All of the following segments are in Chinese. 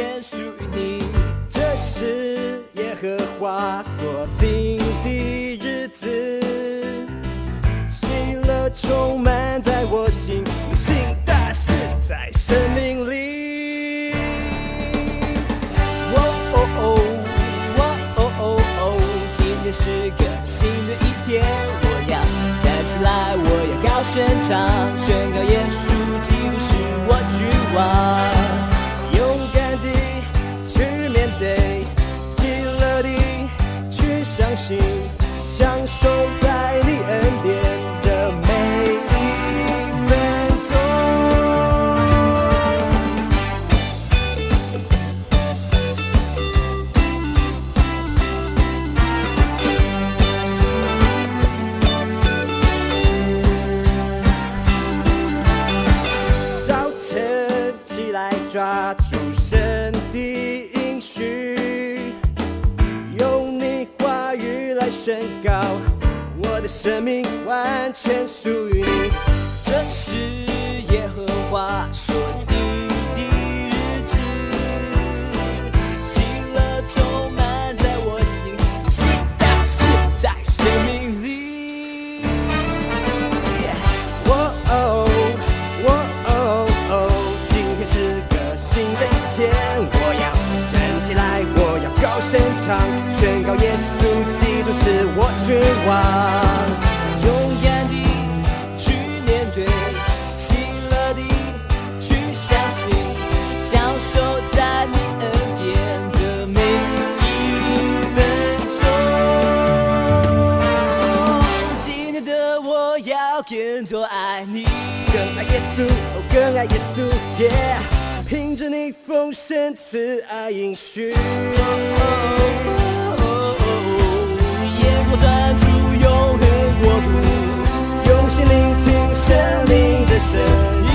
完全属于你。这是耶和华所定的日子，喜乐充满在我心，行大事在生命里。哦哦哦，哦哦哦哦，今天是个新的一天，我要站起来，我要高声唱，宣告耶稣基督是我君王，生命完全属于你，这是耶和华说的的日子，喜乐充满在我心，行大事在生命里。哦哦哦哦，今天是个新的一天，我要站起来，我要高声唱，宣告耶稣基督是我君王。我爱你更爱耶稣，耶、yeah！凭着你丰盛慈爱应许，眼光专注永恒国度，用心聆听生命的声音。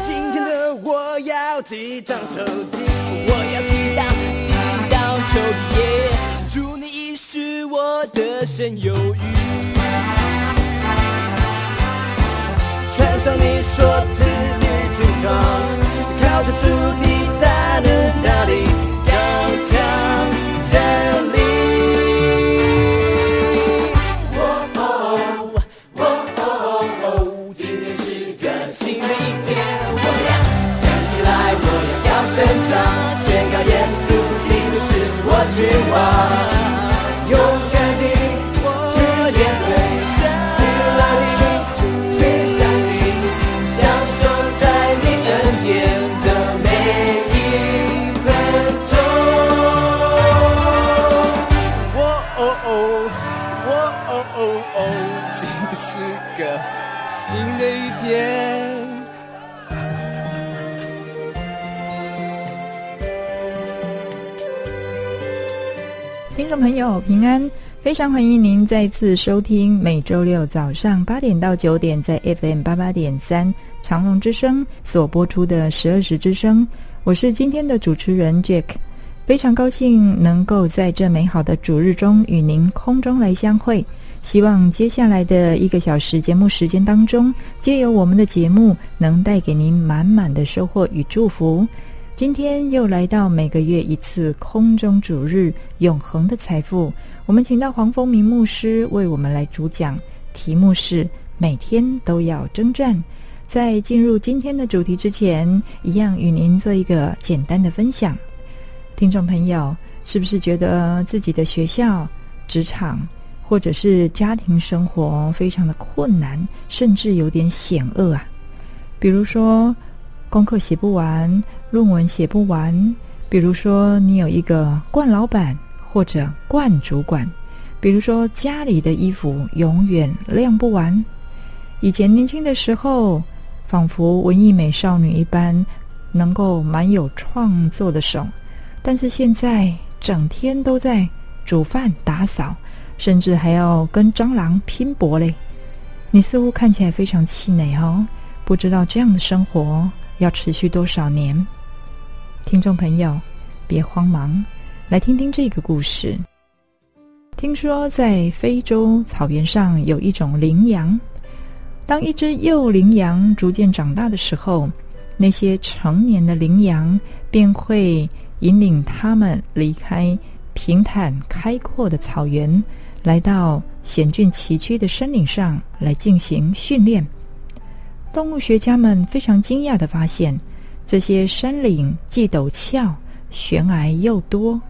今天的我要抵挡仇敌，我的神有余。穿上你所赐的军装，靠着主的大能大力，非常欢迎您再次收听每周六早上八点到九点在 FM 八八点三长隆之声所播出的十二时之声。我是今天的主持人 Jack，非常高兴能够在这美好的主日中与您空中来相会。希望接下来的一个小时节目时间当中，借由我们的节目，能带给您满满的收获与祝福。今天又来到每个月一次空中主日，永恒的财富。我们请到黄风明牧师为我们来主讲，题目是每天都要征战。在进入今天的主题之前，一样与您做一个简单的分享。听众朋友，是不是觉得自己的学校、职场，或者是家庭生活非常的困难，甚至有点险恶啊。比如说，功课写不完，论文写不完；比如说，你有一个惯老板或者惯主管；比如说，家里的衣服永远晾不完。以前年轻的时候，仿佛文艺美少女一般，能够蛮有创作的手，但是现在整天都在煮饭、打扫，甚至还要跟蟑螂拼搏嘞。你似乎看起来非常气馁哦，不知道这样的生活要持续多少年。听众朋友，别慌忙，来听听这个故事。听说在非洲草原上有一种羚羊。当一只幼羚羊逐渐长大的时候，那些成年的羚羊便会引领它们离开平坦开阔的草原，来到险峻崎岖的山岭上来进行训练。动物学家们非常惊讶地发现，这些山岭既陡峭，悬崖又多。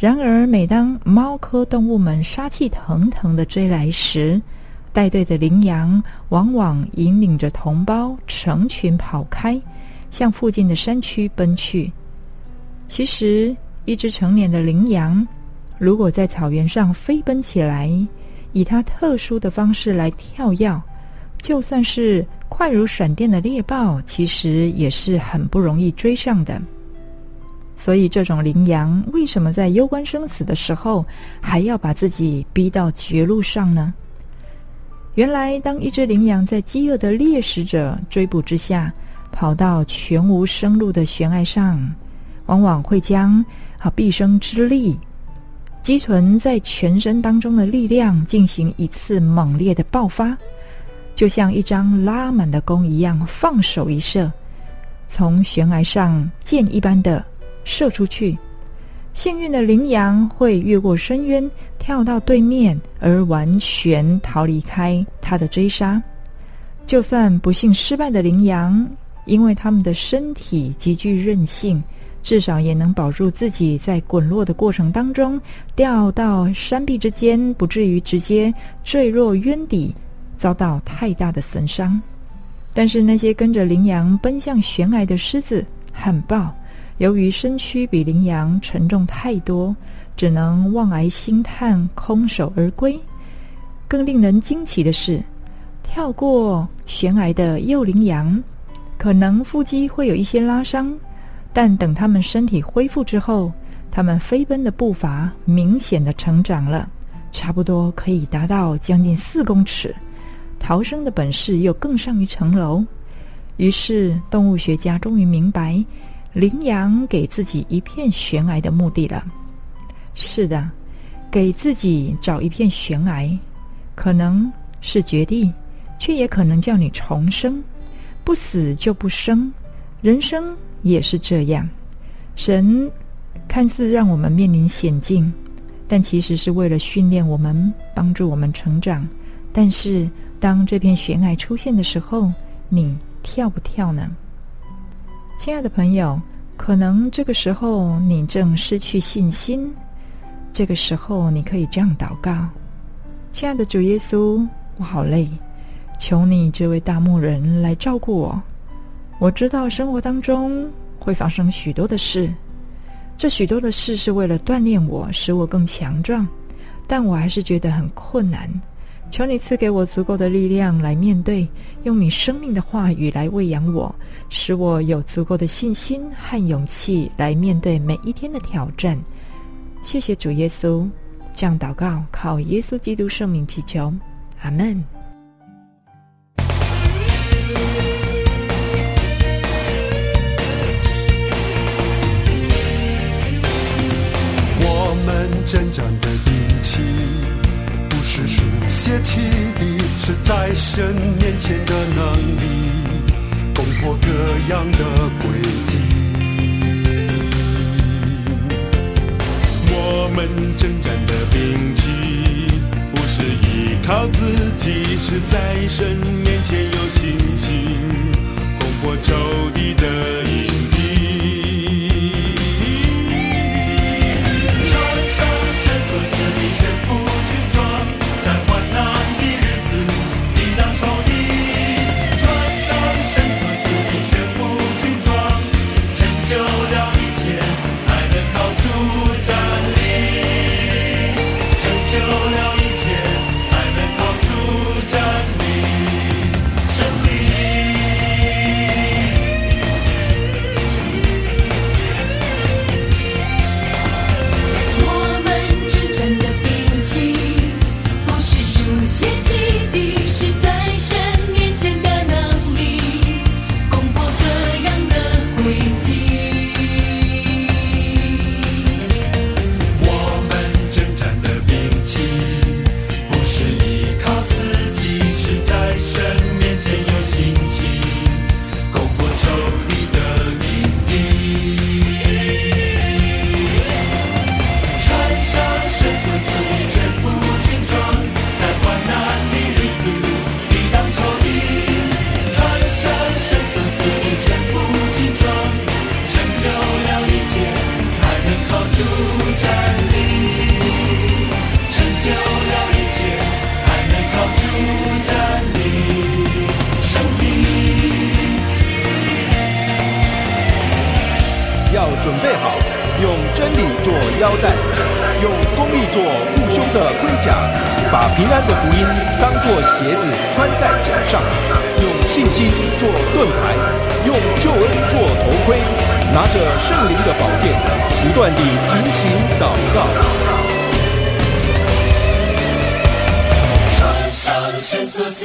然而，每当猫科动物们杀气腾腾地追来时，带队的羚羊往往引领着同胞成群跑开，向附近的山区奔去。其实，一只成年的羚羊如果在草原上飞奔起来，以它特殊的方式来跳跃，就算是快如闪电的猎豹，其实也是很不容易追上的。所以，这种羚羊为什么在攸关生死的时候，还要把自己逼到绝路上呢？原来，当一只羚羊在饥饿的猎食者追捕之下，跑到全无生路的悬崖上，往往会将啊毕生之力积存在全身当中的力量进行一次猛烈的爆发，就像一张拉满的弓一样，放手一射，从悬崖上箭一般的射出去。幸运的羚羊会越过深渊，跳到对面，而完全逃离开它的追杀。就算不幸失败的羚羊，因为它们的身体极具韧性，至少也能保住自己在滚落的过程当中掉到山壁之间，不至于直接坠落渊底，遭到太大的损伤。但是那些跟着羚羊奔向悬崖的狮子、海豹，由于身躯比羚羊沉重太多，只能望崖兴叹，空手而归。更令人惊奇的是，跳过悬崖的幼羚羊，可能腹肌会有一些拉伤，但等他们身体恢复之后，他们飞奔的步伐明显的成长了，差不多可以达到将近四公尺，逃生的本事又更上一层楼。于是，动物学家终于明白。羚羊给自己一片悬崖的目的了。是的，给自己找一片悬崖，可能是绝地，却也可能叫你重生。不死就不生，人生也是这样。神看似让我们面临险境，但其实是为了训练我们，帮助我们成长。但是当这片悬崖出现的时候，你跳不跳呢？亲爱的朋友，可能这个时候你正失去信心。这个时候，你可以这样祷告：亲爱的主耶稣，我好累，求你这位大牧人来照顾我。我知道生活当中会发生许多的事，这许多的事是为了锻炼我，使我更强壮，但我还是觉得很困难。求你赐给我足够的力量来面对，用你生命的话语来喂养我，使我有足够的信心和勇气来面对每一天的挑战。谢谢主耶稣，这样祷告，靠耶稣基督圣名祈求，阿门。我们真正的兵器。是书写起的，是在神面前的能力，攻破各样的诡计。我们征战的兵器，不是依靠自己，是在神面前有信心，攻破仇敌的营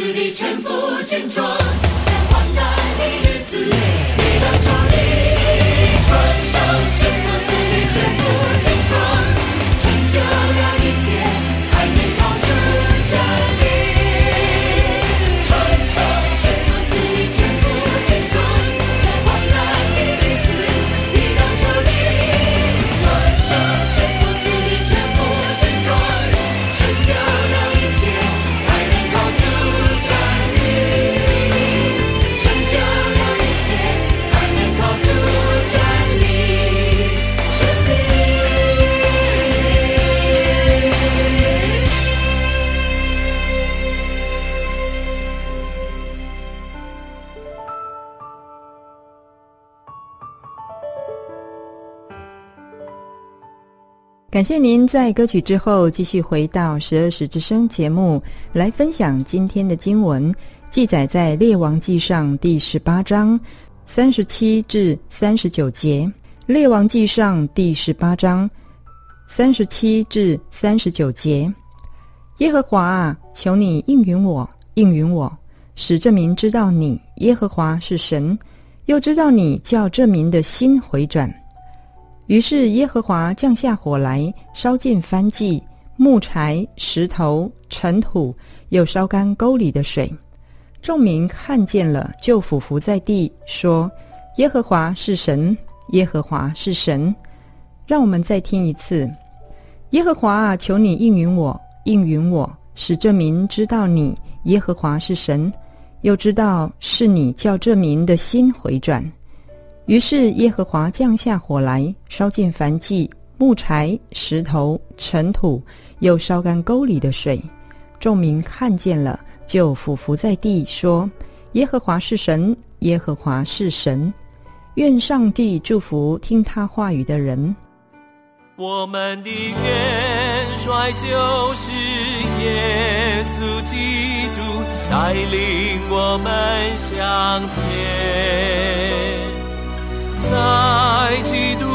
神所赐的全副感谢您在歌曲之后继续回到十二时之声节目来分享今天的经文，记载在《列王纪上》第十八章三十七至三十九节。《列王纪上》第十八章三十七至三十九节：耶和华啊，求你应允我，应允我，使这民知道你耶和华是神，又知道你叫这民的心回转。于是耶和华降下火来，烧尽燔祭、木柴、石头、尘土，又烧干沟里的水。众民看见了，就俯伏在地，说：“耶和华是神，耶和华是神。”让我们再听一次：“耶和华啊，求你应允我，应允我，使这民知道你耶和华是神，又知道是你叫这民的心回转。”于是耶和华降下火来，烧尽凡迹、木柴、石头、尘土，又烧干沟里的水。众民看见了，就俯伏在地，说：“耶和华是神，耶和华是神。”愿上帝祝福听他话语的人。我们的元帅就是耶稣基督，带领我们向前。在基督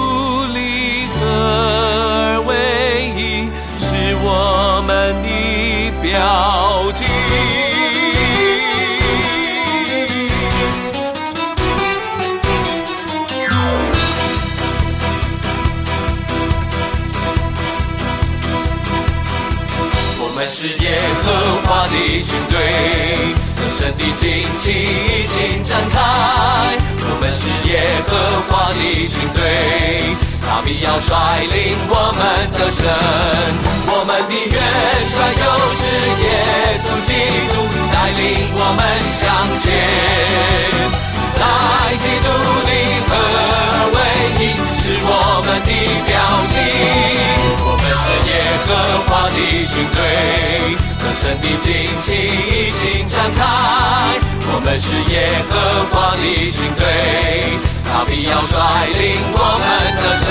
里合而为一，是我们的标记。我们是耶和华的军队，神的旌旗已经展开。我们是耶和华的军队，他必要率领我们得胜。我们的元帅就是耶稣基督，带领我们向前。在基督里合而为一，是我们的标记。我们是耶和华的军队，得胜的旌旗已经展开。我们是耶和华的军队，他必要率领我们得胜。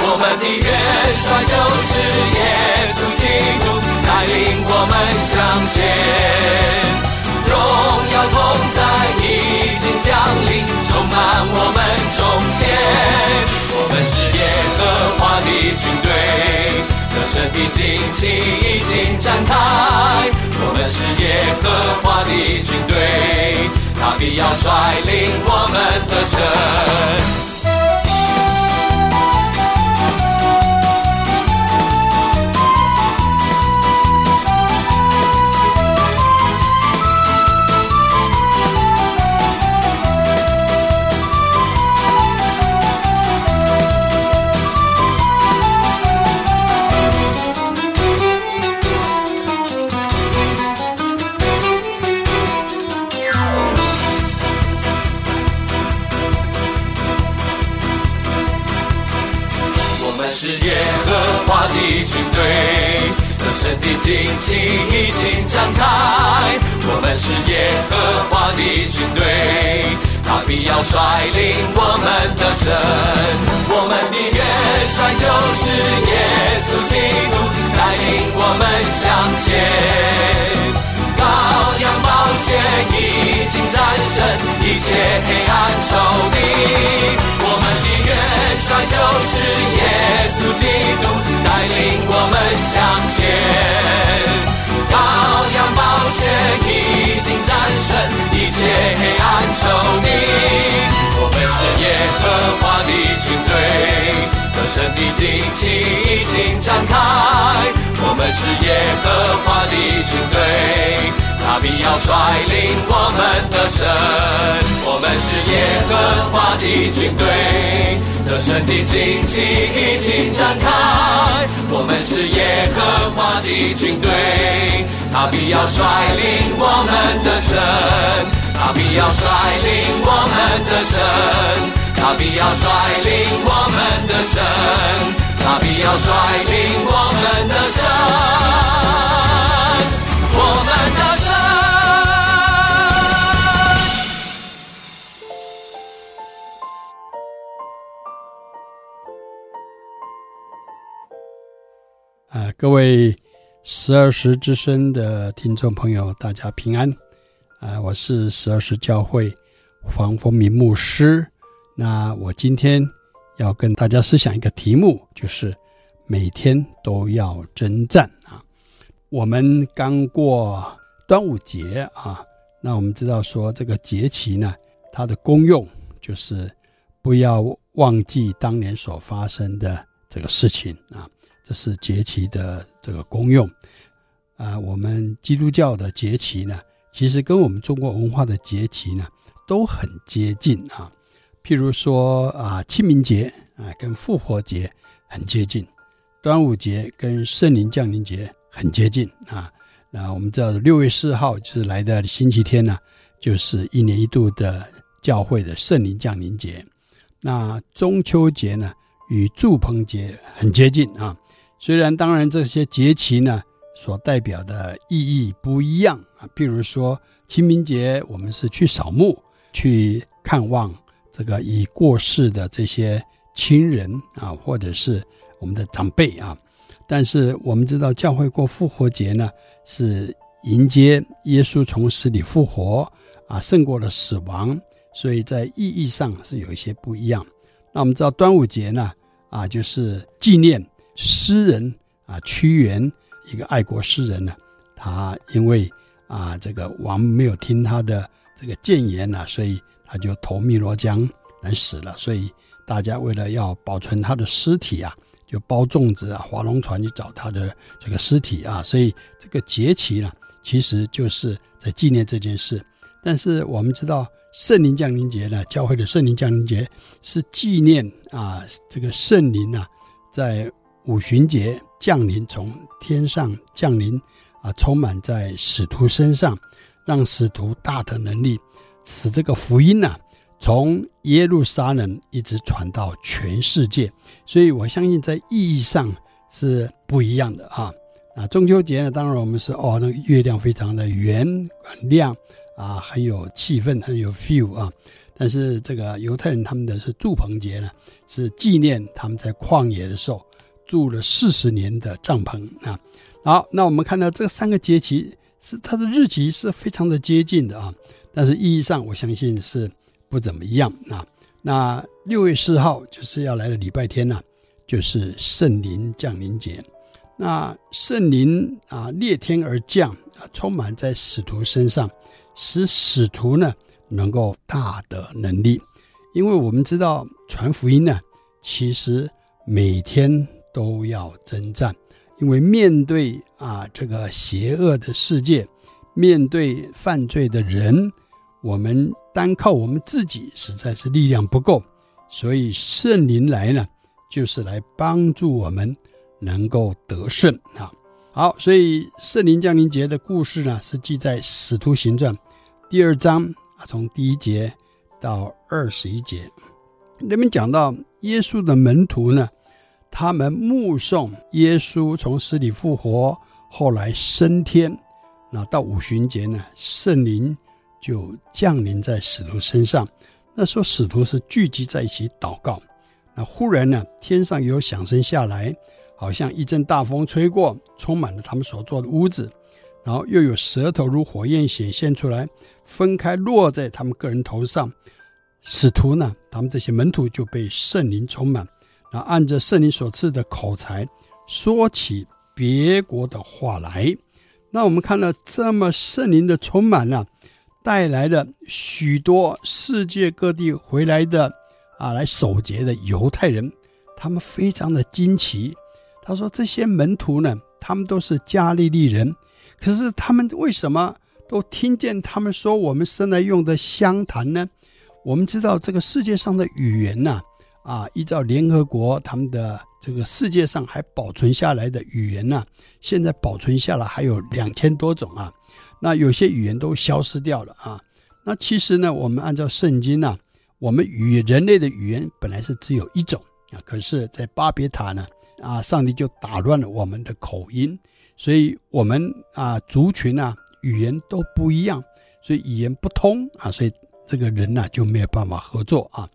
我们的元帅就是耶稣基督，带领我们向前。荣耀同在已经降临，充满我们中间。我们是耶和华的军队，得胜的旌旗已经展开。我们是耶和华的军队，他必要率领我们得胜。的军队，得胜的旌旗已经展开，我们是耶和华的军队，他必要率领我们的胜。我们的元帅就是耶稣基督，带领我们向前。羔羊宝血已经战胜一切黑暗仇敌，我们的元帅就是耶稣基督，带领我们向前。羔羊宝血已经战胜队，得胜的旌旗已经展开。我们是耶和华的军队，他必要率领我们的胜。我们是耶和华的军队，得胜的旌旗已经展开。我们是耶和华的军队。他必要率领我们的神，他必要率领我们的神，他必要率领我们的神，他必要率领我们的神，我们的神。啊，各位。十二时之声的听众朋友，大家平安啊！我是十二时教会黄风明牧师。那我今天要跟大家思想一个题目，就是每天都要征战啊！我们刚过端午节啊，那我们知道说这个节气呢，它的功用就是不要忘记当年所发生的这个事情啊。这是节气的这个功用，啊，我们基督教的节气呢，其实跟我们中国文化的节气呢都很接近啊。譬如说啊，清明节啊，跟复活节很接近；端午节跟圣灵降临节很接近啊。那我们知道六月四号就是来的星期天呢，就是一年一度的教会的圣灵降临节。那中秋节呢，与祝棚节很接近啊。虽然当然这些节期呢，所代表的意义不一样啊，譬如说清明节，我们是去扫墓，去看望这个已过世的这些亲人啊，或者是我们的长辈啊。但是我们知道教会过复活节呢，是迎接耶稣从死里复活啊，胜过了死亡，所以在意义上是有一些不一样。那我们知道端午节呢，啊，就是纪念。诗人啊，屈原一个爱国诗人呢，他因为啊这个王没有听他的这个谏言呢，所以他就投汨罗江来死了。所以大家为了要保存他的尸体啊，就包粽子啊，划龙船去找他的这个尸体啊。所以这个节期呢，其实就是在纪念这件事。但是我们知道圣灵降临节呢，教会的圣灵降临节是纪念啊这个圣灵啊在。五旬节降临，从天上降临，啊，充满在使徒身上，让使徒大的能力，使这个福音呢、从耶路撒冷一直传到全世界。所以我相信在意义上是不一样的啊。啊，中秋节呢，当然我们是哦，那个月亮非常的圆很亮啊，很有气氛，很有 feel 啊。但是这个犹太人他们的是住棚节呢，是纪念他们在旷野的时候。住了四十年的帐篷啊，好，那我们看到这三个节期是它的日期是非常的接近的啊，但是意义上我相信是不怎么样啊。那六月四号就是要来的礼拜天呢、就是圣灵降临节。那圣灵啊裂天而降啊，充满在使徒身上，使使徒呢能够大的能力。因为我们知道传福音呢，其实每天。都要征战，因为面对啊这个邪恶的世界，面对犯罪的人，我们单靠我们自己实在是力量不够，所以圣灵来呢，就是来帮助我们能够得胜啊。好，所以圣灵降临节的故事呢，是记在《使徒行传》第二章啊，从第一节到二十一节，里面讲到耶稣的门徒呢。他们目送耶稣从死里复活，后来升天。那到五旬节呢，圣灵就降临在使徒身上。那时候使徒是聚集在一起祷告。那忽然呢，天上有响声下来，好像一阵大风吹过，充满了他们所坐的屋子。然后又有舌头如火焰显现出来，分开落在他们个人头上。使徒呢，他们这些门徒就被圣灵充满，然后按着圣灵所赐的口才，说起别国的话来。那我们看到这么圣灵的充满呢，带来了许多世界各地回来的啊，来守节的犹太人，他们非常的惊奇。他说：“这些门徒呢，他们都是加利利人，可是他们为什么都听见他们说我们生来用的乡谈呢？我们知道这个世界上的语言呢，啊依照联合国他们的。”这个世界上还保存下来的语言呢，现在保存下来还有两千多种啊。那有些语言都消失掉了啊。那其实呢，我们按照圣经呢，我们语人类的语言本来是只有一种啊。可是，在巴别塔呢，啊，上帝就打乱了我们的口音，所以我们啊族群啊语言都不一样，所以语言不通啊，所以这个人呢就没有办法合作啊。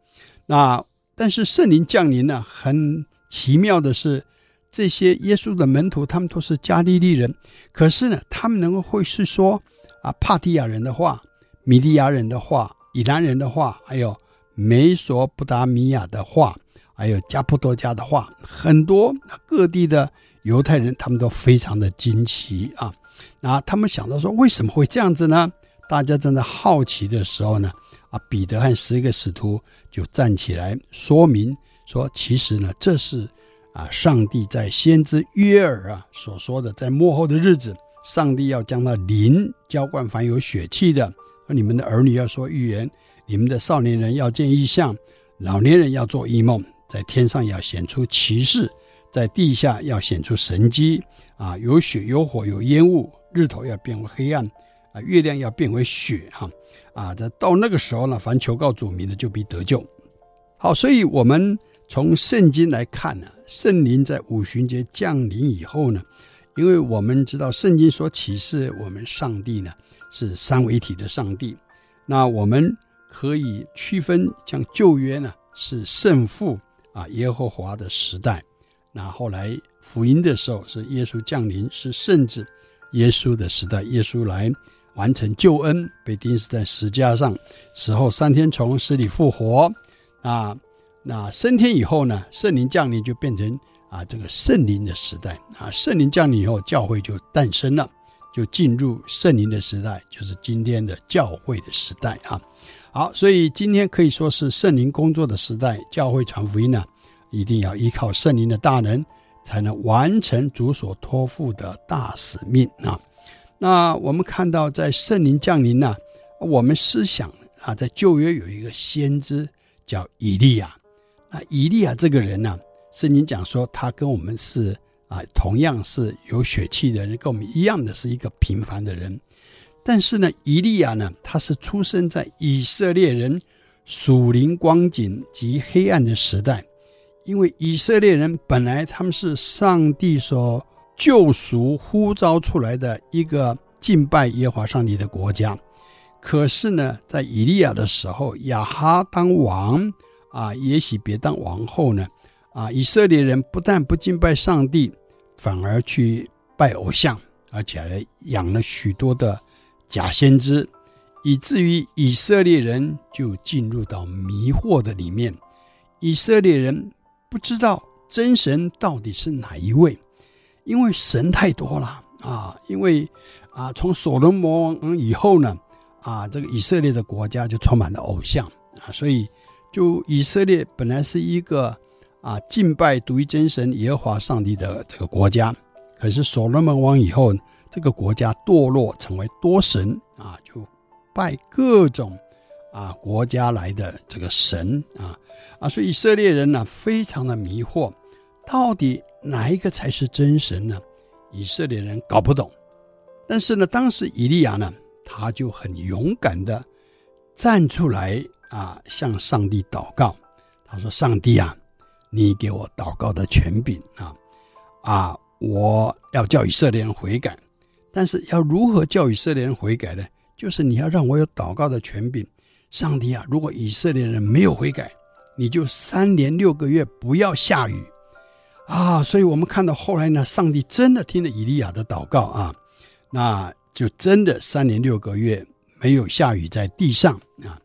那但是圣灵降临呢，很。奇妙的是，这些耶稣的门徒，他们都是加利利人，可是呢，他们能够会是说啊，帕提亚人的话、米利亚人的话、以兰人的话，还有美索不达米亚的话，还有加布多加的话，很多各地的犹太人，他们都非常的惊奇啊。那他们想到说，为什么会这样子呢？大家正在好奇的时候呢，啊，彼得和十一个使徒就站起来说明。说，其实呢，这是啊，上帝在先知约尔啊所说的，在末后的日子，上帝要将那灵浇灌凡有血气的。你们的儿女要说预言，你们的少年人要见异象，老年人要做异梦，在天上要显出奇事，在地下要显出神迹。啊，有血有火有烟雾，日头要变为黑暗，啊，月亮要变为血。哈，啊，这到那个时候呢，凡求告主名的，就必得救。好，所以我们。从圣经来看呢，圣灵在五旬节降临以后呢，因为我们知道圣经所启示我们上帝呢是三位一体的上帝，那我们可以区分，像旧约呢是圣父啊耶和华的时代，那后来福音的时候是耶稣降临，是圣子耶稣的时代，耶稣来完成救恩，被钉死在十架上，死后三天从死里复活啊。那升天以后呢，圣灵降临就变成啊这个圣灵的时代啊，圣灵降临以后，教会就诞生了，就进入圣灵的时代，就是今天的教会的时代啊。好，所以今天可以说是圣灵工作的时代，教会传福音呢，一定要依靠圣灵的大能，才能完成主所托付的大使命啊。那我们看到在圣灵降临呢，我们思想啊，在旧约有一个先知叫以利亚。那，以利亚这个人呢、啊，圣经讲说他跟我们是啊，同样是有血气的人，跟我们一样的是一个平凡的人。但是呢，以利亚呢，他是出生在以色列人属灵光景及黑暗的时代，因为以色列人本来他们是上帝所救赎呼召出来的一个敬拜耶和华上帝的国家，可是呢，在以利亚的时候，亚哈当王。啊，也许别当王后呢？啊，以色列人不但不敬拜上帝，反而去拜偶像，而且还养了许多的假先知，以至于以色列人就进入到迷惑的里面。以色列人不知道真神到底是哪一位，因为神太多了啊！因为啊，从所罗门王以后呢，啊，这个以色列的国家就充满了偶像啊，所以。就以色列本来是一个啊敬拜独一真神耶和华上帝的这个国家，可是所罗门王以后，这个国家堕落成为多神啊，就拜各种啊国家来的这个神啊啊，所以以色列人呢非常的迷惑，到底哪一个才是真神呢？以色列人搞不懂。但是呢，当时以利亚呢，他就很勇敢的站出来。啊，向上帝祷告，他说：“上帝啊，你给我祷告的权柄啊，啊，我要叫以色列人悔改，但是要如何叫以色列人悔改呢？就是你要让我有祷告的权柄。上帝啊，如果以色列人没有悔改，你就三年六个月不要下雨啊！所以我们看到后来呢，上帝真的听了以利亚的祷告啊，那就真的三年六个月没有下雨在地上啊。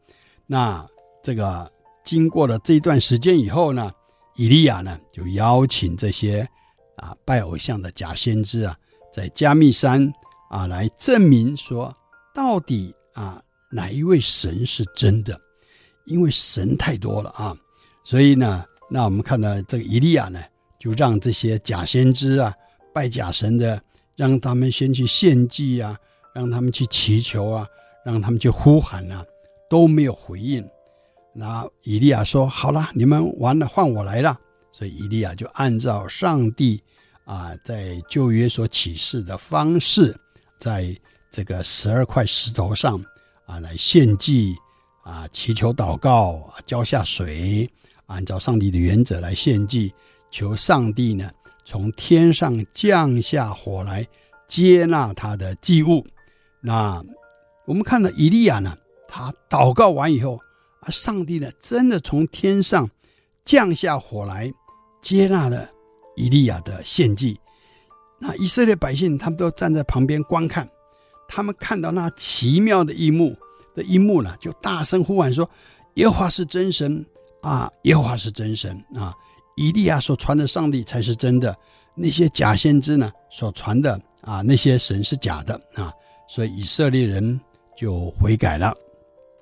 那这个经过了这一段时间以后呢，以利亚呢就邀请这些啊拜偶像的假先知啊，在加密山啊来证明说，到底啊哪一位神是真的？因为神太多了啊，所以呢，那我们看到这个以利亚呢，就让这些假先知啊、拜假神的，让他们先去献祭啊，让他们去祈求啊，让他们去呼喊啊，都没有回应。那以利亚说：“好了，你们完了，换我来了。”所以以利亚就按照上帝啊在旧约所启示的方式，在这个十二块石头上啊来献祭。啊，祈求祷告，浇下水，按照上帝的原则来献祭，求上帝呢从天上降下火来接纳他的祭物。那我们看到以利亚呢，他祷告完以后，啊，上帝呢真的从天上降下火来接纳了以利亚的献祭。那以色列百姓他们都站在旁边观看，他们看到那奇妙的一幕。的一幕呢，就大声呼喊说：“耶和华是真神啊！耶和华是真神啊！以利亚所传的上帝才是真的，那些假先知呢所传的啊，那些神是假的啊！所以以色列人就悔改了。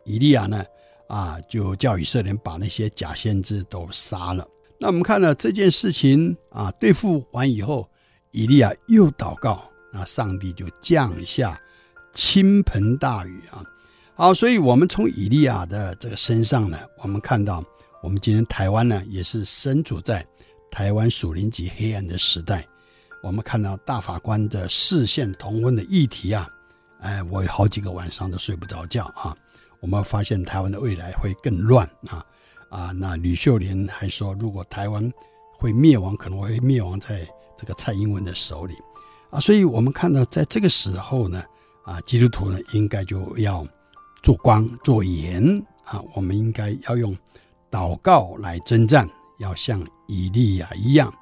以利亚呢啊，就叫以色列人把那些假先知都杀了。那我们看了这件事情啊，对付完以后，以利亚又祷告，那上帝就降下倾盆大雨啊！好，所以我们从以利亚的这个身上呢，我们看到，我们今天台湾呢，也是身处在台湾属灵极黑暗的时代。我们看到大法官的释宪同婚的议题啊，哎，我有好几个晚上都睡不着觉啊。我们发现台湾的未来会更乱啊啊！那吕秀莲还说，如果台湾会灭亡，可能会灭亡在这个蔡英文的手里啊。所以我们看到，在这个时候呢，啊，基督徒呢，应该就要。做光做盐啊！我们应该要用祷告来征战，要像以利亚一样。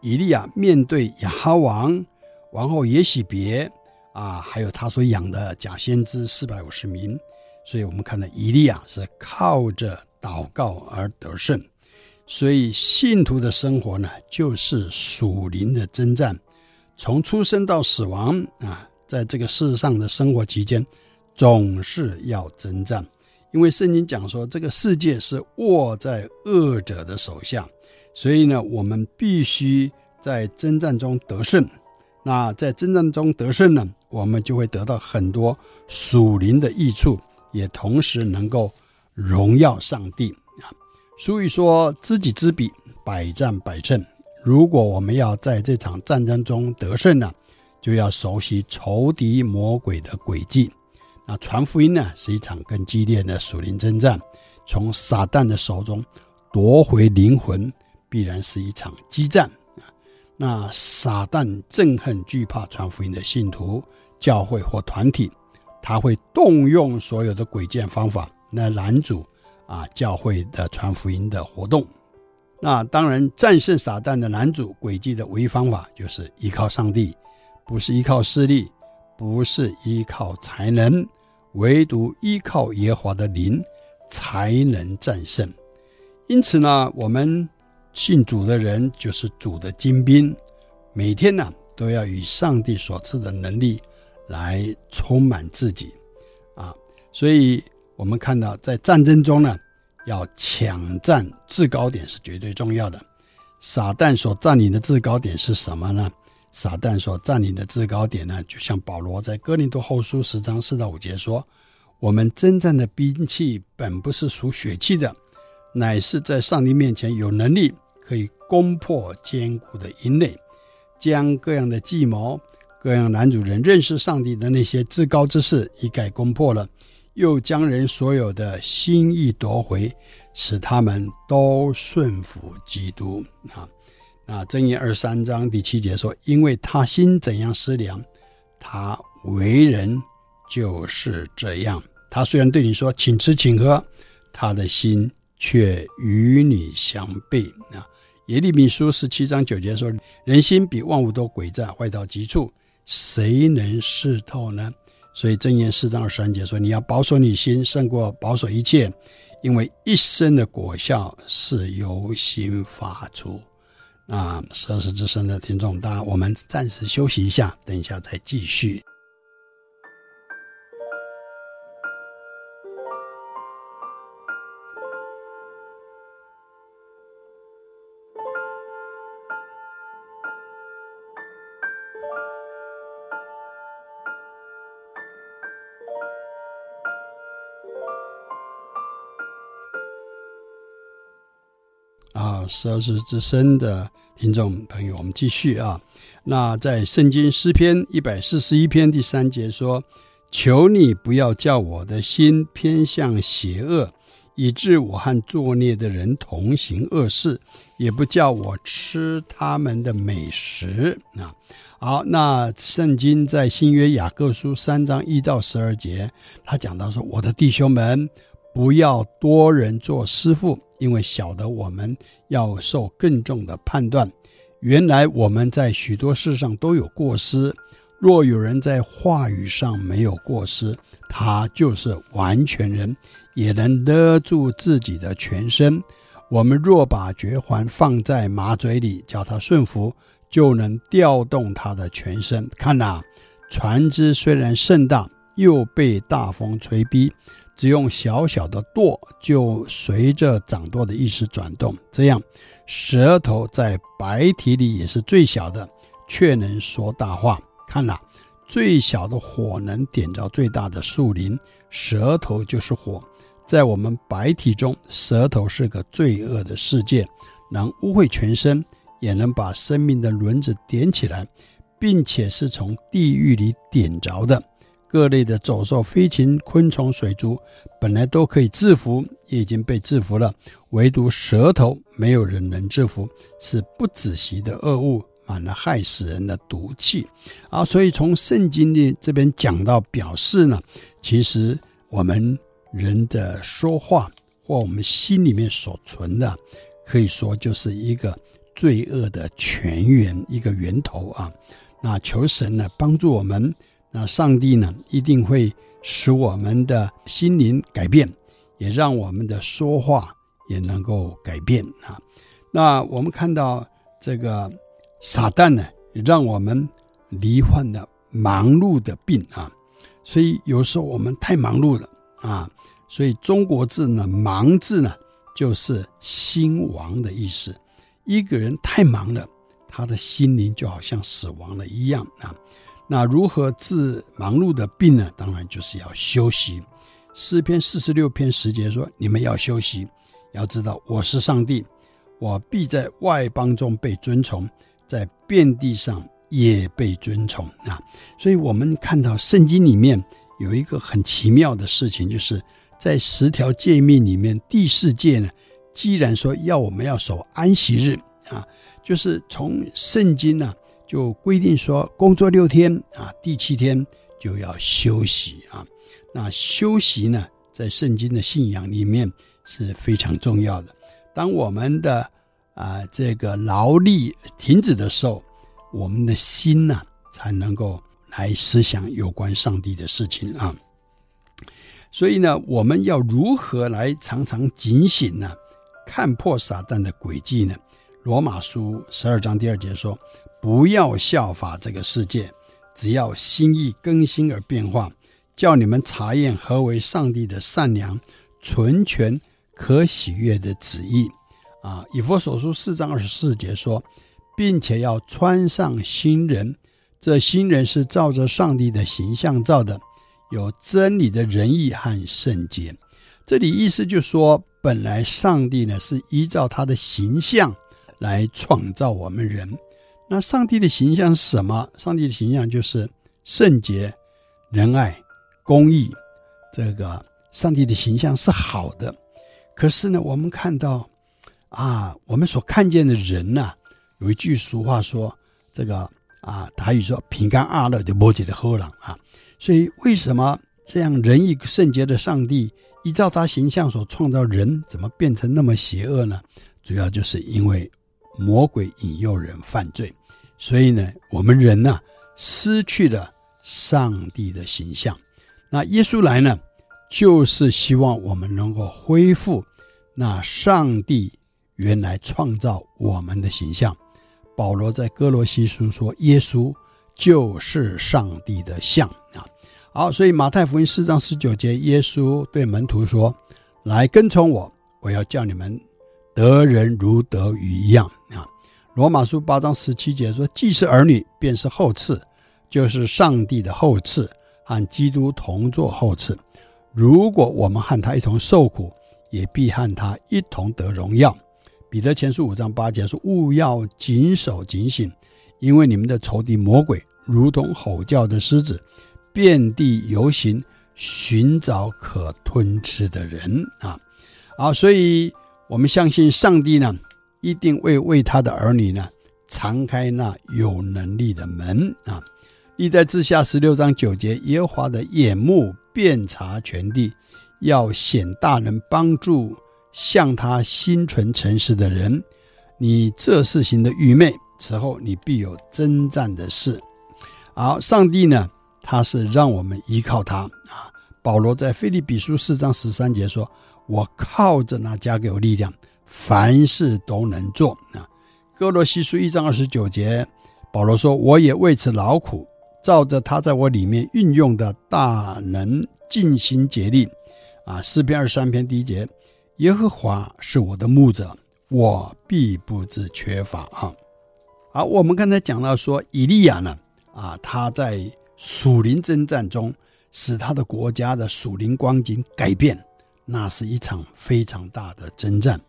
以利亚面对亚哈王王后耶洗别啊，还有他所养的假先知四百五十名，所以我们看到以利亚是靠着祷告而得胜。所以信徒的生活呢，就是属灵的征战，从出生到死亡啊，在这个世上的生活期间。总是要征战，因为圣经讲说，这个世界是握在恶者的手下，所以呢，我们必须在征战中得胜。那在征战中得胜呢，我们就会得到很多属灵的益处，也同时能够荣耀上帝啊。所以说，知己知彼，百战百胜。如果我们要在这场战争中得胜呢，就要熟悉仇敌魔鬼的诡计。那传福音呢，是一场更激烈的属灵征战。从撒旦的手中夺回灵魂，必然是一场激战啊。那撒旦憎恨、惧怕传福音的信徒、教会或团体，他会动用所有的诡计方法来拦阻啊教会的传福音的活动。那当然，战胜撒旦的拦阻诡计的唯一方法，就是依靠上帝，不是依靠势力。不是依靠才能，唯独依靠耶和华的灵才能战胜。因此呢，我们信主的人就是主的精兵，每天呢都要以上帝所赐的能力来充满自己啊。所以，我们看到在战争中呢，要抢占制高点是绝对重要的。撒旦所占领的制高点是什么呢？撒旦所占领的制高点呢，就像保罗在哥林多后书十章四到五节说：“我们征战的兵器本不是属血气的，乃是在上帝面前有能力，可以攻破坚固的营垒，将各样的计谋、各样男主人认识上帝的那些至高之事一概攻破了，又将人所有的心意夺回，使他们都顺服基督。”啊。啊，箴言二十三章第七节说：“因为他心怎样思量，他为人就是这样。他虽然对你说，请吃，请喝，他的心却与你相悖啊。耶利米书十七章九节说：“人心比万物都诡诈，坏到极处，谁能识透呢？”所以箴言四章二十三节说：“你要保守你心，胜过保守一切，因为一生的果效是由心发出。”啊，十二时之声的听众，大家我们暂时休息一下，等一下再继续。十二时之声的听众朋友，我们继续啊。那在圣经诗篇一百四十一篇第三节说：“求你不要叫我的心偏向邪恶，以致我和作孽的人同行恶事，也不叫我吃他们的美食。”啊，好，那圣经在新约雅各书三章一到十二节，他讲到说：“我的弟兄们。”不要多人做师傅，因为晓得我们要受更重的判断。原来我们在许多事上都有过失。若有人在话语上没有过失，他就是完全人，也能勒住自己的全身。我们若把绝环放在马嘴里，叫他顺服，就能调动他的全身。看哪，船只虽然盛大，又被大风吹逼。只用小小的舵，就随着掌舵的意思转动。这样，舌头在白体里也是最小的，却能说大话。看哪，最小的火能点着最大的树林，舌头就是火。在我们白体中，舌头是个罪恶的世界，能污秽全身，也能把生命的轮子点起来，并且是从地狱里点着的。各类的走兽、飞禽、昆虫、水族，本来都可以制服，也已经被制服了。唯独舌头，没有人能制服，是不止息的恶物，满了害死人的毒气。啊，所以从圣经的这边讲到，表示呢，其实我们人的说话或我们心里面所存的，可以说就是一个罪恶的泉源，一个源头啊。那求神呢，帮助我们。那上帝呢，一定会使我们的心灵改变，也让我们的说话也能够改变啊。那我们看到这个撒旦呢，让我们罹患了忙碌的病啊。所以有时候我们太忙碌了啊。所以中国字呢，忙字呢，就是心亡的意思。一个人太忙了，他的心灵就好像死亡了一样啊。那如何治忙碌的病呢？当然就是要休息。诗篇四十六篇十节说：“你们要休息，要知道我是上帝，我必在外邦中被尊崇，在遍地上也被尊崇。”啊，所以我们看到圣经里面有一个很奇妙的事情，就是在十条诫命里面第四诫呢，既然说要我们要守安息日啊，就是从圣经呢。就规定说，工作六天啊，第七天就要休息啊。那休息呢，在圣经的信仰里面是非常重要的。当我们的啊这个劳力停止的时候，我们的心呢才能够来思想有关上帝的事情啊。所以呢，我们要如何来常常警醒呢？看破撒旦的诡计呢？罗马书十二章第二节说。不要效法这个世界，只要心意更新而变化，叫你们查验何为上帝的善良、纯全、可喜悦的旨意。啊，以弗所书四章二十四节说，并且要穿上新人，这新人是照着上帝的形象造的，有真理的仁义和圣洁。这里意思就说，本来上帝呢是依照他的形象来创造我们人。那上帝的形象是什么？上帝的形象就是圣洁、仁爱、公义。这个上帝的形象是好的，可是呢，我们看到啊，我们所看见的人呐、有一句俗话说：“这个啊，台语说‘平安阿乐’就摩羯的喝朗啊。”所以，为什么这样仁义圣洁的上帝依照他形象所创造人，怎么变成那么邪恶呢？主要就是因为魔鬼引诱人犯罪，所以呢，我们人呢、失去了上帝的形象。那耶稣来呢，就是希望我们能够恢复那上帝原来创造我们的形象。保罗在哥罗西书说：“耶稣就是上帝的像啊。”好，所以马太福音四章十九节，耶稣对门徒说：“来跟从我，我要叫你们得人如得鱼一样啊。”罗马书八章十七节说：“既是儿女，便是后嗣，就是上帝的后嗣，和基督同作后嗣。如果我们和他一同受苦，也必和他一同得荣耀。”彼得前书五章八节说：“务要谨守警醒，因为你们的仇敌魔鬼如同吼叫的狮子。”遍地游行，寻找可吞吃的人啊！啊，所以我们相信上帝呢，一定会为他的儿女呢，敞开那有能力的门啊！历代志下十六章九节，耶和华的眼目遍察全地，要显大能帮助向他心存诚实的人。你这事行的愚昧，此后你必有征战的事。好，上帝呢？他是让我们依靠他啊！保罗在腓立比书四章十三节说：“我靠着那加给我力量，凡事都能做。”啊，哥罗西书一章二十九节，保罗说：“我也为此劳苦，照着他在我里面运用的大能，尽心竭力。”啊，诗篇二十三篇第一节：“耶和华是我的牧者，我必不致缺乏。”啊，好，我们刚才讲到说，以利亚呢，啊，他在属灵征战中，使他的国家的属灵光景改变，那是一场非常大的征战。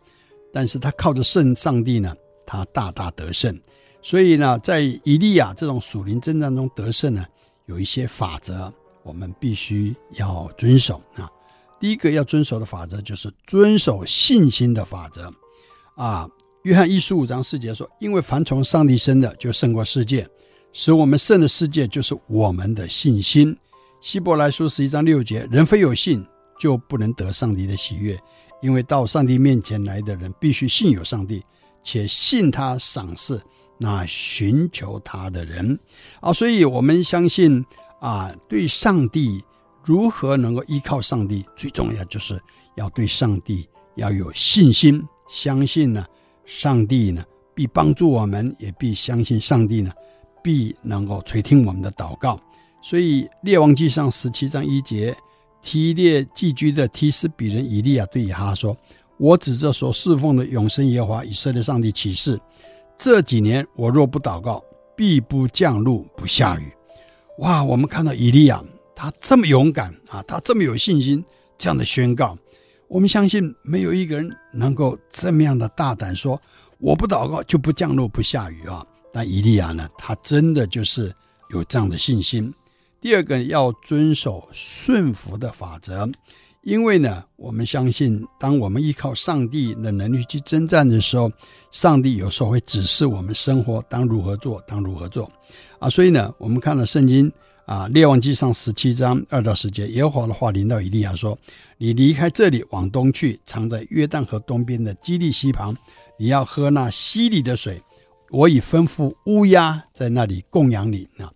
但是他靠着圣上帝呢，他大大得胜。所以呢，在以利亚这种属灵征战中得胜呢，有一些法则我们必须要遵守啊。第一个要遵守的法则就是遵守信心的法则啊。约翰一书五章四节说：“因为凡从上帝生的，就胜过世界。”使我们胜的世界，就是我们的信心。希伯来书十一章六节：人非有信，就不能得上帝的喜悦，因为到上帝面前来的人，必须信有上帝，且信他赏赐那寻求他的人。啊，所以我们相信啊，对上帝如何能够依靠上帝，最重要就是要对上帝要有信心，相信呢，上帝呢必帮助我们，也必相信上帝呢。必能够垂听我们的祷告，所以《列王记上》十七章一节，提列寄居的提斯比人以利亚对亚哈说：“我指着所侍奉的永生耶和华以色列上帝起誓，这几年我若不祷告，必不降露不下雨。”哇！我们看到以利亚他这么勇敢啊，他这么有信心，这样的宣告，我们相信没有一个人能够这么样的大胆说：“我不祷告就不降露不下雨啊。”那以利亚呢？他真的就是有这样的信心。第二个要遵守顺服的法则，因为呢，我们相信，当我们依靠上帝的能力去征战的时候，上帝有时候会指示我们生活当如何做，当如何做啊。所以呢，我们看了圣经啊，《列王记上》十七章二到十节，耶和华的话临到以利亚说：“你离开这里，往东去，藏在约旦河东边的基利溪旁，你要喝那溪里的水。”我已吩咐乌鸦在那里供养你啊，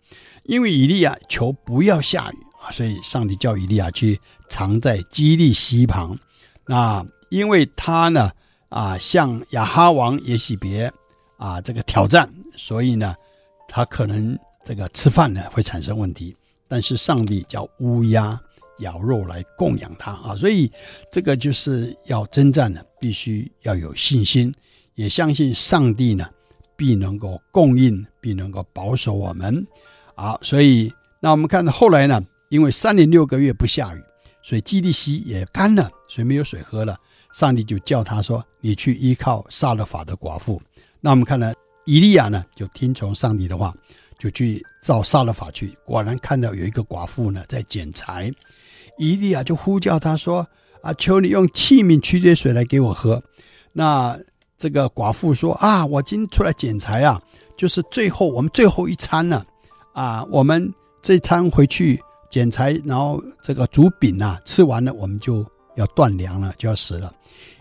因为以利亚求不要下雨啊，所以上帝叫以利亚去藏在基利溪旁。那因为他呢啊向亚哈王耶洗别啊这个挑战，所以呢他可能这个吃饭呢会产生问题。但是上帝叫乌鸦咬肉来供养他啊，所以这个就是要征战呢，必须要有信心，也相信上帝呢。必能够供应，必能够保守我们。好，所以那我们看到后来呢，因为三年六个月不下雨，所以基利溪也干了，所以没有水喝了。上帝就叫他说：“你去依靠撒勒法的寡妇。”那我们看到以利亚呢，就听从上帝的话，就去照撒勒法去。果然看到有一个寡妇呢在捡柴，以利亚就呼叫他说：“啊，求你用器皿取点水来给我喝。”那这个寡妇说：“啊，我今天出来捡柴啊，就是最后我们最后一餐了，啊我们这餐回去捡柴，然后这个煮饼啊，吃完了我们就要断粮了，就要死了。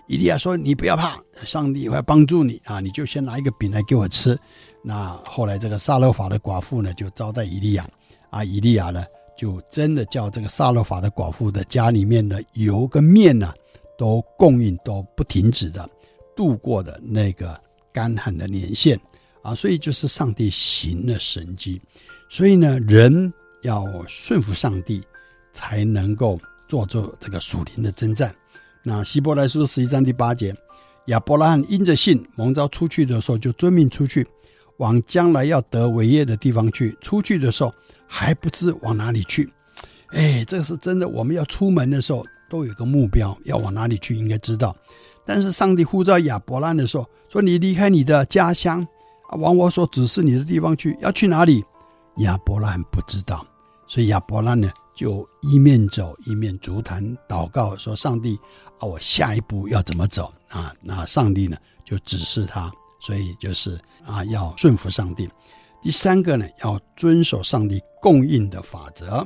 以利亚说：“你不要怕，上帝会帮助你啊！你就先拿一个饼来给我吃。”那后来这个撒勒法的寡妇呢，就招待以利亚啊。以利亚呢，就真的叫这个撒勒法的寡妇的家里面的油跟面呢，都供应都不停止的度过的那个干旱的年限啊。所以就是上帝行了神迹。所以呢，人要顺服上帝，才能够做做这个属灵的征战。那希伯来书十一章第八节，亚伯拉罕因着信蒙召出去的时候，就遵命出去，往将来要得伟业的地方去。出去的时候还不知往哪里去。哎，这是真的。我们要出门的时候都有个目标，要往哪里去应该知道。但是上帝呼召亚伯拉罕的时候，说你离开你的家乡，往我所指示你的地方去，要去哪里？亚伯拉罕不知道，所以亚伯拉罕呢？就一面走一面足坛祷告，说：“上帝啊，我下一步要怎么走啊？”那上帝呢就指示他，所以就是啊要顺服上帝。第三个呢，要遵守上帝供应的法则。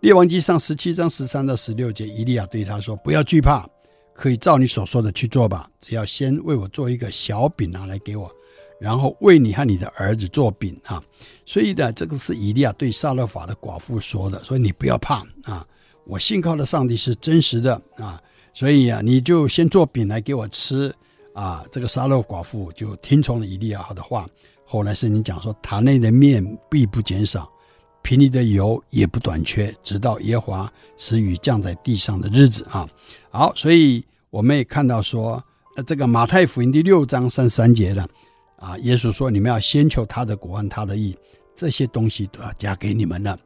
列王纪上十七章十三到十六节，以利亚对他说：“不要惧怕，可以照你所说的去做吧，只要先为我做一个小饼拿来给我。”然后为你和你的儿子做饼啊，所以呢，这个是以利亚对撒勒法的寡妇说的，所以你不要怕啊，我信靠的上帝是真实的啊，所以啊，你就先做饼来给我吃啊。这个撒勒寡妇就听从了以利亚的话。后来圣经讲说，坛内的面必不减少，瓶里的油也不短缺，直到耶华使雨降在地上的日子啊。好，所以我们也看到说，呃，这个马太福音第六章三十三节的。啊，耶稣说：“你们要先求他的国和他的义，这些东西都要加给你们了。”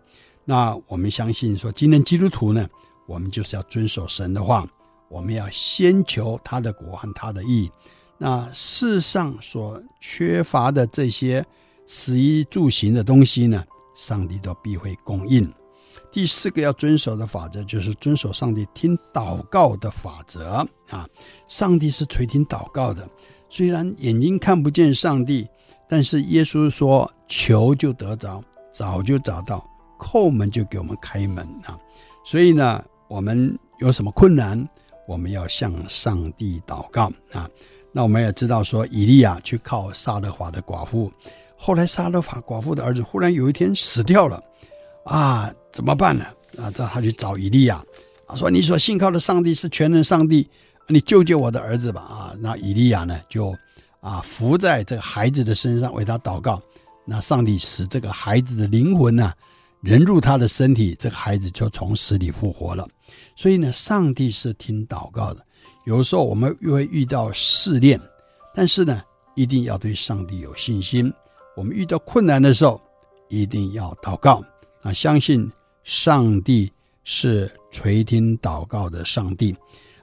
那我们相信说，今天基督徒呢，我们就是要遵守神的话，我们要先求他的国和他的义。那世上所缺乏的这些食衣住行的东西呢，上帝都必会供应。第四个要遵守的法则，就是遵守上帝听祷告的法则啊。上帝是垂听祷告的。虽然眼睛看不见上帝，但是耶稣说：“求就得着，找就找到，叩门就给我们开门啊！”所以呢，我们有什么困难，我们要向上帝祷告啊。那我们也知道说，以利亚去靠撒勒法的寡妇，后来撒勒法寡妇的儿子忽然有一天死掉了，啊，怎么办呢？啊，这他去找以利亚，啊，说：“你所信靠的上帝是全能上帝。”你救救我的儿子吧！啊，那以利亚呢，就啊伏在这个孩子的身上为他祷告。那上帝使这个孩子的灵魂呢，人入他的身体，这个孩子就从死里复活了。所以呢，上帝是听祷告的。有时候我们会遇到试炼，但是呢，一定要对上帝有信心。我们遇到困难的时候，一定要祷告啊，相信上帝是垂听祷告的上帝。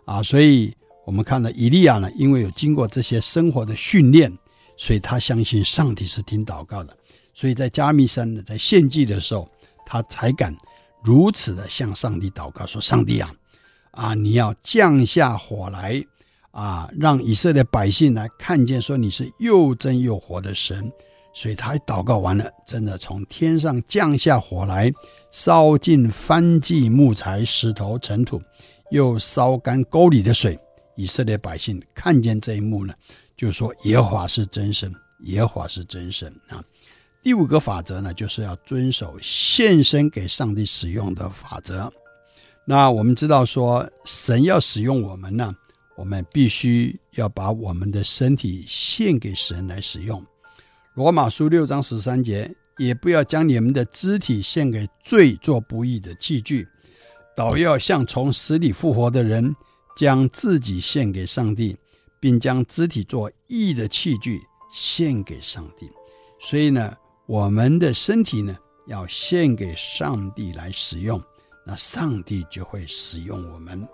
啊，所以我们看到以利亚呢，因为有经过这些生活的训练，所以他相信上帝是听祷告的，所以在加密山呢，在献祭的时候，他才敢如此的向上帝祷告，说：“上帝啊，啊，你要降下火来，啊，让以色列百姓来看见，说你是又真又活的神。”所以他祷告完了，真的从天上降下火来，烧尽燔祭木材、石头、尘土。又烧干沟里的水，以色列百姓看见这一幕呢，就说耶和华是真神，耶和华是真神啊。第五个法则呢，就是要遵守献身给上帝使用的法则。那我们知道说，神要使用我们呢，我们必须要把我们的身体献给神来使用。罗马书六章十三节，也不要将你们的肢体献给罪做不义的器具。倒要像从死里复活的人，将自己献给上帝，并将肢体做义的器具献给上帝。所以呢，我们的身体呢，要献给上帝来使用，那上帝就会使用我们。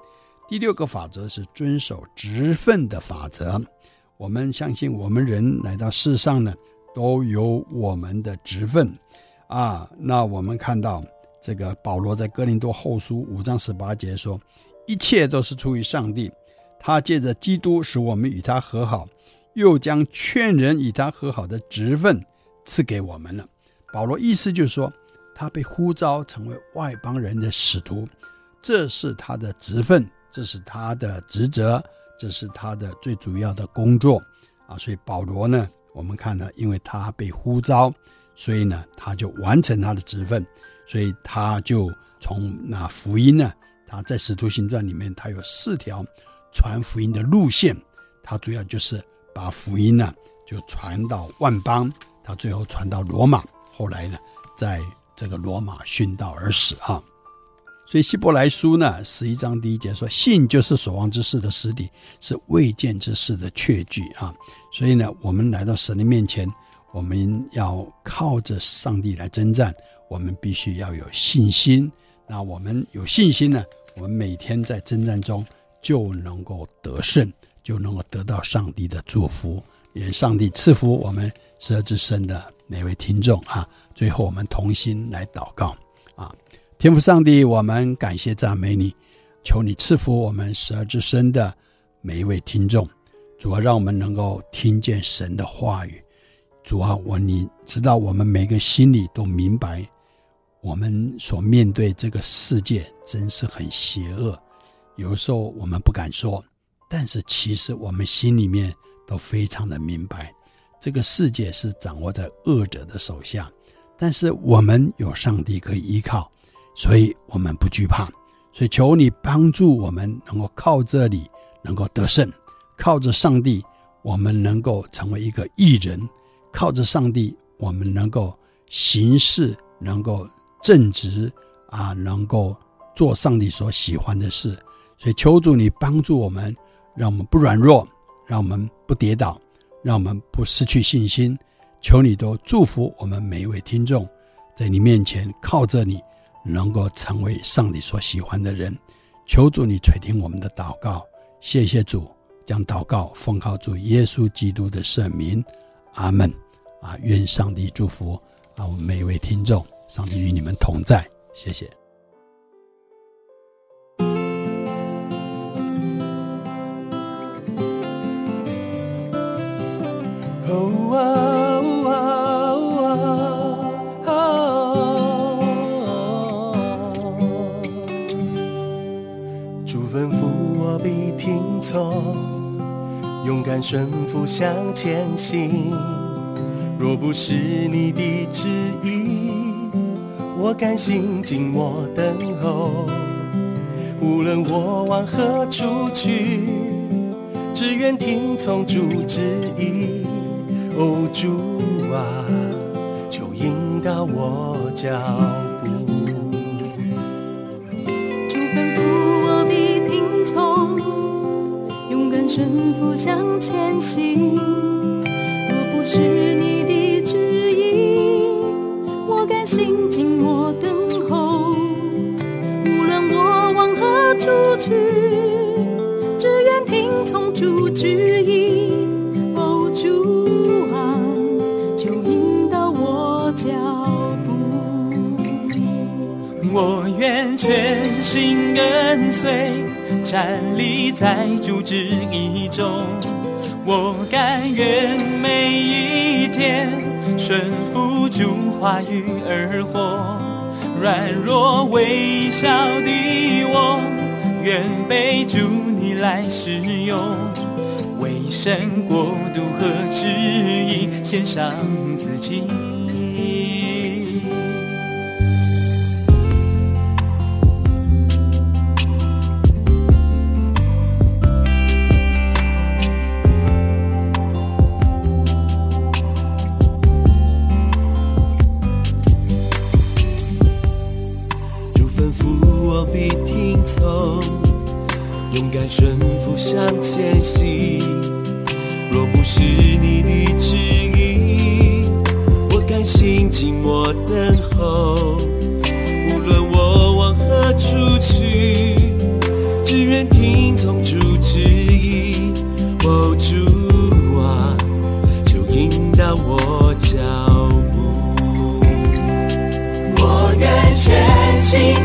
第六个法则是遵守职分的法则。我们相信，我们人来到世上呢，都有我们的职分啊。那我们看到。这个保罗在哥林多后书五章十八节说：“一切都是出于上帝，他借着基督使我们与他和好，又将劝人与他和好的职分赐给我们了。”保罗意思就是说，他被呼召成为外邦人的使徒，这是他的职分，这是他的职责，这是他的最主要的工作啊。所以保罗呢，我们看呢，因为他被呼召，所以呢，他就完成他的职分，所以他就从那福音呢，他在使徒行传里面，他有四条传福音的路线，他主要就是把福音呢就传到万邦，他最后传到罗马，后来呢，在这个罗马殉道而死啊。所以希伯来书呢，十一章第一节说：“信就是所望之事的实底，是未见之事的确据啊。”所以呢，我们来到神的面前，我们要靠着上帝来征战，我们必须要有信心。那我们有信心呢，我们每天在征战中就能够得胜，就能够得到上帝的祝福。愿上帝赐福我们十二之声的每位听众啊！最后，我们同心来祷告啊。天父上帝，我们感谢赞美你，求你赐福我们十二之声的每一位听众。主啊，让我们能够听见神的话语。主啊，我你知道我们每个心里都明白，我们所面对这个世界真是很邪恶。有时候我们不敢说，但是其实我们心里面都非常的明白，这个世界是掌握在恶者的手下。但是我们有上帝可以依靠。所以我们不惧怕，所以求你帮助我们能够靠这里能够得胜，靠着上帝，我们能够成为一个义人；靠着上帝，我们能够行事能够正直啊，能够做上帝所喜欢的事。所以求主你帮助我们，让我们不软弱，让我们不跌倒，让我们不失去信心。求你都祝福我们每一位听众，在你面前靠着你。能够成为上帝所喜欢的人，求主你垂听我们的祷告，谢谢主，将祷告奉靠主耶稣基督的圣名，阿门。啊，愿上帝祝福啊，我们每一位听众，上帝与你们同在，谢谢。哦啊勇敢顺服向前行，若不是你的旨意，我甘心静默等候。无论我往何处去，只愿听从主旨意。哦，主啊，求引导我脚步。主吩咐我必听从，勇敢。顺服向前行，若不是你的全心跟随。站立在主旨意中，我甘愿每一天顺服主话语而活。软弱微小的我，愿被主你来使用，为神国度和旨意献上自己。顺服向前行。若不是你的指引，我甘心寂寞等候。无论我往何处去，只愿听从主指引。哦，主啊，就引导我脚步。我愿前行。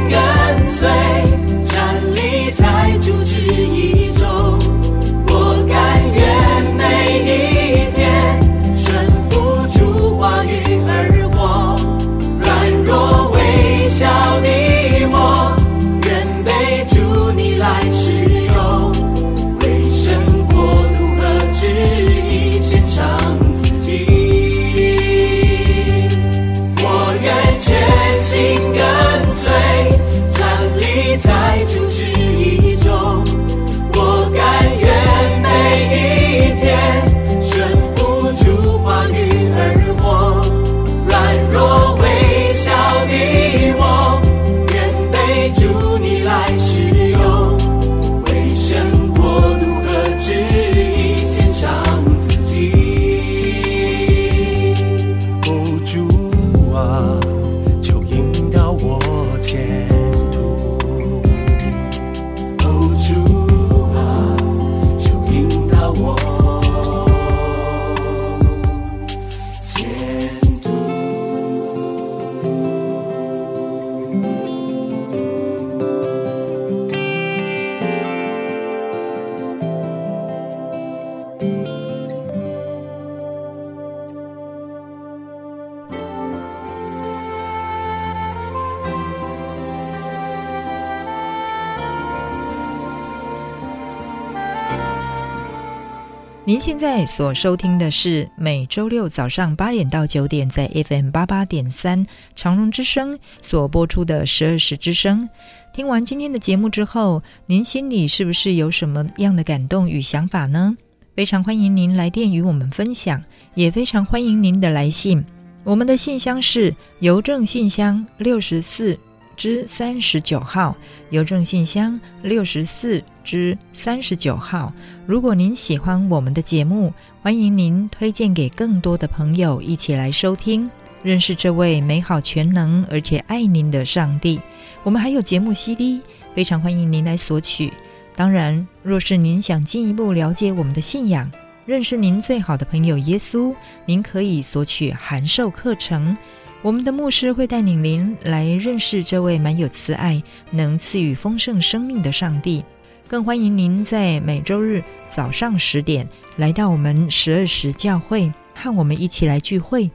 您现在所收听的是每周六早上八点到九点在 FM 八八点三长荣之声所播出的十二时之声。听完今天的节目之后，您心里是不是有什么样的感动与想法呢？非常欢迎您来电与我们分享，也非常欢迎您的来信。我们的信箱是邮政信箱六十四之三十九号，邮政信箱六十四之三十九号。如果您喜欢我们的节目，欢迎您推荐给更多的朋友一起来收听，认识这位美好全能而且爱您的上帝。我们还有节目 CD，非常欢迎您来索取。当然，若是您想进一步了解我们的信仰，认识您最好的朋友耶稣，您可以索取函授课程。我们的牧师会带领您来认识这位满有慈爱、能赐予丰盛生命的上帝。更欢迎您在每周日早上十点来到我们十二时教会，和我们一起来聚会，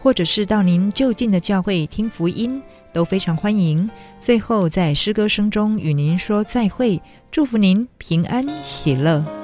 或者是到您就近的教会听福音，都非常欢迎。最后，在诗歌声中与您说再会，祝福您平安喜乐。